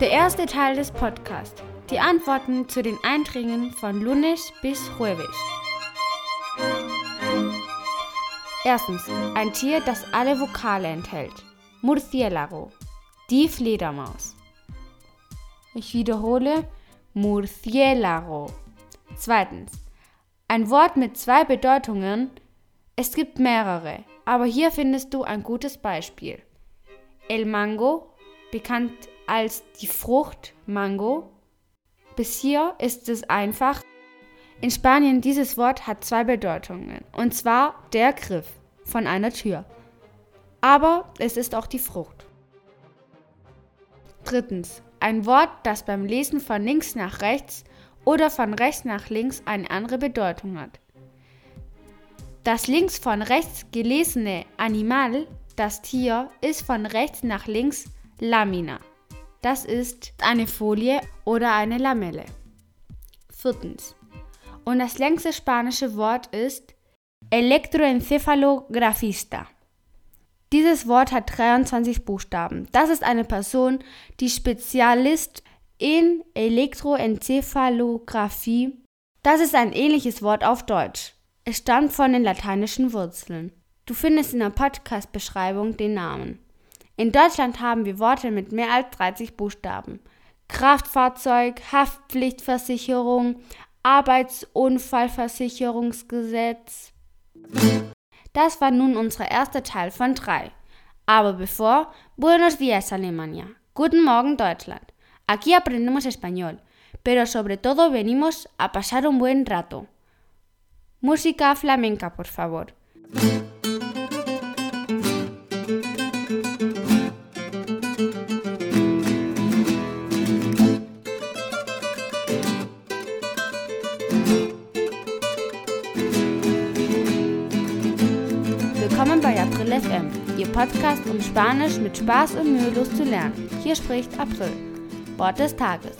Der erste Teil des Podcasts. Die Antworten zu den Einträgen von Lunes bis Jueves. Erstens. Ein Tier, das alle Vokale enthält. Murciélago. Die Fledermaus. Ich wiederhole. Murciélago. Zweitens. Ein Wort mit zwei Bedeutungen. Es gibt mehrere, aber hier findest du ein gutes Beispiel. El Mango, bekannt als die Frucht Mango. Bis hier ist es einfach. In Spanien dieses Wort hat zwei Bedeutungen, und zwar der Griff von einer Tür. Aber es ist auch die Frucht. Drittens. Ein Wort, das beim Lesen von links nach rechts oder von rechts nach links eine andere Bedeutung hat. Das links von rechts gelesene Animal, das Tier, ist von rechts nach links Lamina. Das ist eine Folie oder eine Lamelle. Viertens. Und das längste spanische Wort ist Electroencephalografista. Dieses Wort hat 23 Buchstaben. Das ist eine Person, die Spezialist in Elektroenzephalographie. Das ist ein ähnliches Wort auf Deutsch. Es stammt von den lateinischen Wurzeln. Du findest in der Podcast-Beschreibung den Namen. In Deutschland haben wir Worte mit mehr als 30 Buchstaben. Kraftfahrzeug, Haftpflichtversicherung, Arbeitsunfallversicherungsgesetz. Das war nun unser erster Teil von drei. Aber bevor, Buenos días Alemania. Guten Morgen Deutschland. Aquí aprendemos español, pero sobre todo venimos a pasar un buen rato. Música flamenca, por favor. Podcast, um Spanisch mit Spaß und mühelos zu lernen. Hier spricht April. Wort des Tages.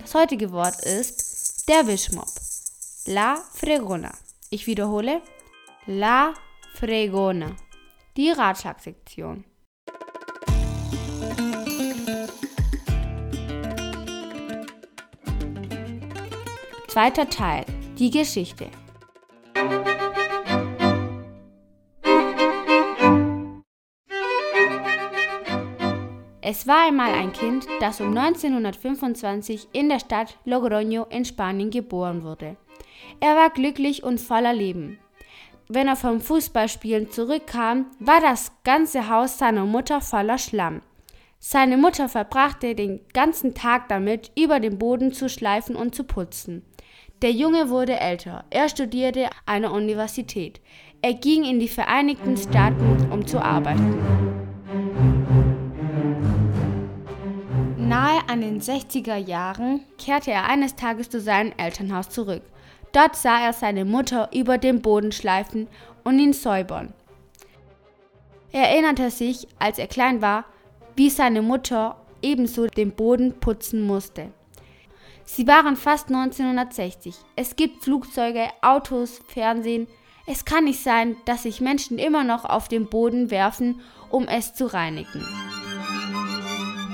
Das heutige Wort ist der Wischmopp. La Fregona. Ich wiederhole. La Fregona. Die Ratschlagsektion. Zweiter Teil. Die Geschichte. War einmal ein Kind, das um 1925 in der Stadt Logroño in Spanien geboren wurde. Er war glücklich und voller Leben. Wenn er vom Fußballspielen zurückkam, war das ganze Haus seiner Mutter voller Schlamm. Seine Mutter verbrachte den ganzen Tag damit, über den Boden zu schleifen und zu putzen. Der Junge wurde älter. Er studierte an der Universität. Er ging in die Vereinigten Staaten, um zu arbeiten. Nahe an den 60er Jahren kehrte er eines Tages zu seinem Elternhaus zurück. Dort sah er seine Mutter über den Boden schleifen und ihn säubern. Er erinnerte sich, als er klein war, wie seine Mutter ebenso den Boden putzen musste. Sie waren fast 1960. Es gibt Flugzeuge, Autos, Fernsehen. Es kann nicht sein, dass sich Menschen immer noch auf den Boden werfen, um es zu reinigen.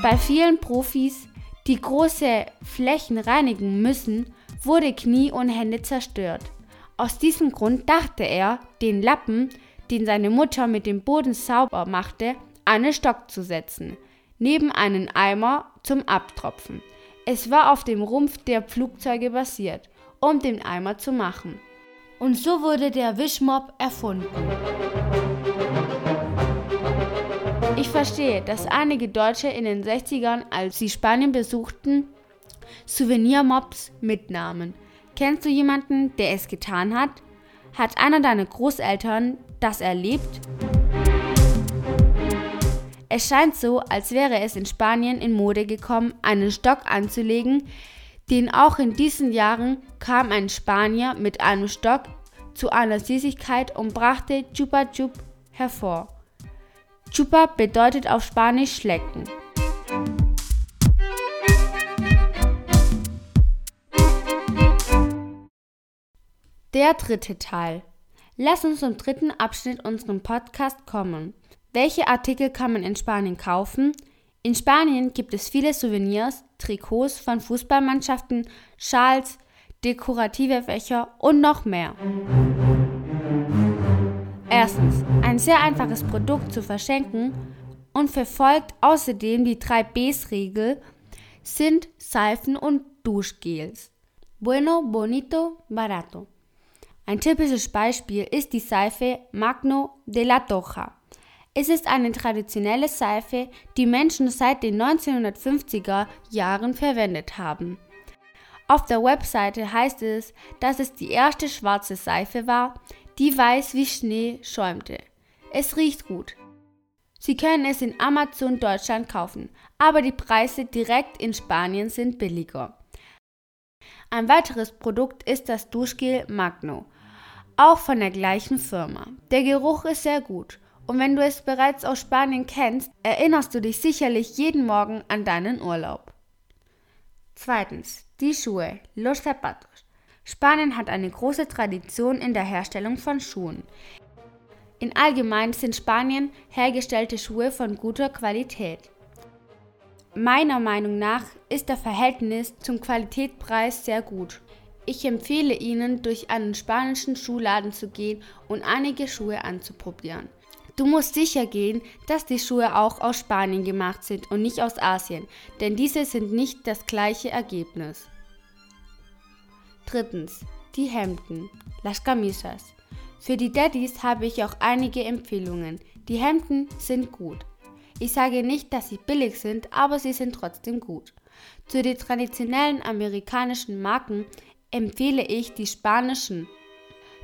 Bei vielen Profis, die große Flächen reinigen müssen, wurde Knie und Hände zerstört. Aus diesem Grund dachte er, den Lappen, den seine Mutter mit dem Boden sauber machte, einen Stock zu setzen, neben einen Eimer zum Abtropfen. Es war auf dem Rumpf der Flugzeuge basiert, um den Eimer zu machen. Und so wurde der Wischmopp erfunden. Ich verstehe, dass einige Deutsche in den 60ern, als sie Spanien besuchten, Souvenirmobs mitnahmen. Kennst du jemanden, der es getan hat? Hat einer deiner Großeltern das erlebt? Es scheint so, als wäre es in Spanien in Mode gekommen, einen Stock anzulegen, denn auch in diesen Jahren kam ein Spanier mit einem Stock zu einer Süßigkeit und brachte Chupa Chup hervor. Chupa bedeutet auf Spanisch schlecken. Der dritte Teil. Lass uns zum dritten Abschnitt unserem Podcast kommen. Welche Artikel kann man in Spanien kaufen? In Spanien gibt es viele Souvenirs, Trikots von Fußballmannschaften, Schals, dekorative Fächer und noch mehr. Erstens, ein sehr einfaches Produkt zu verschenken und verfolgt außerdem die 3 Bs-Regel sind Seifen und Duschgels. Bueno, bonito, barato. Ein typisches Beispiel ist die Seife Magno de la Toja. Es ist eine traditionelle Seife, die Menschen seit den 1950er Jahren verwendet haben. Auf der Webseite heißt es, dass es die erste schwarze Seife war, die weiß wie Schnee schäumte. Es riecht gut. Sie können es in Amazon Deutschland kaufen, aber die Preise direkt in Spanien sind billiger. Ein weiteres Produkt ist das Duschgel Magno, auch von der gleichen Firma. Der Geruch ist sehr gut und wenn du es bereits aus Spanien kennst, erinnerst du dich sicherlich jeden Morgen an deinen Urlaub. Zweitens, die Schuhe, los zapatos. Spanien hat eine große Tradition in der Herstellung von Schuhen. In allgemein sind Spanien hergestellte Schuhe von guter Qualität. Meiner Meinung nach ist der Verhältnis zum Qualitätspreis sehr gut. Ich empfehle Ihnen, durch einen spanischen Schuhladen zu gehen und einige Schuhe anzuprobieren. Du musst sicher gehen, dass die Schuhe auch aus Spanien gemacht sind und nicht aus Asien, denn diese sind nicht das gleiche Ergebnis. Drittens, die Hemden, las camisas. Für die Daddys habe ich auch einige Empfehlungen. Die Hemden sind gut. Ich sage nicht, dass sie billig sind, aber sie sind trotzdem gut. Zu den traditionellen amerikanischen Marken empfehle ich die spanischen.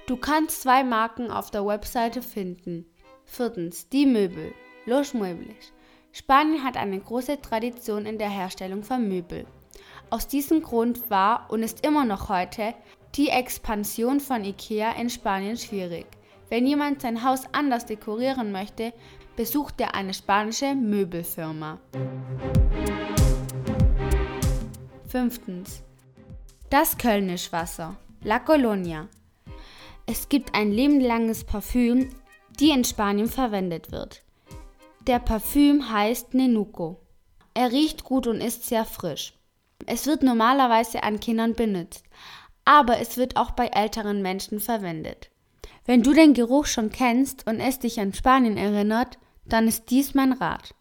Du kannst zwei Marken auf der Webseite finden. Viertens, die Möbel. Los Muebles. Spanien hat eine große Tradition in der Herstellung von Möbel. Aus diesem Grund war und ist immer noch heute die Expansion von IKEA in Spanien schwierig. Wenn jemand sein Haus anders dekorieren möchte, besucht er eine spanische Möbelfirma. Fünftens. Das Kölnischwasser. La Colonia. Es gibt ein lebenlanges Parfüm, die in Spanien verwendet wird. Der Parfüm heißt Nenuco. Er riecht gut und ist sehr frisch. Es wird normalerweise an Kindern benutzt, aber es wird auch bei älteren Menschen verwendet. Wenn du den Geruch schon kennst und es dich an Spanien erinnert, dann ist dies mein Rat.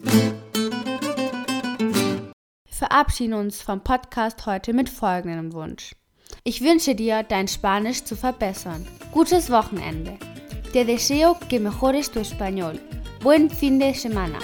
Wir verabschieden uns vom Podcast heute mit folgendem Wunsch. Ich wünsche dir, dein Spanisch zu verbessern. Gutes Wochenende. Te deseo que mejores tu español. Buen fin de semana.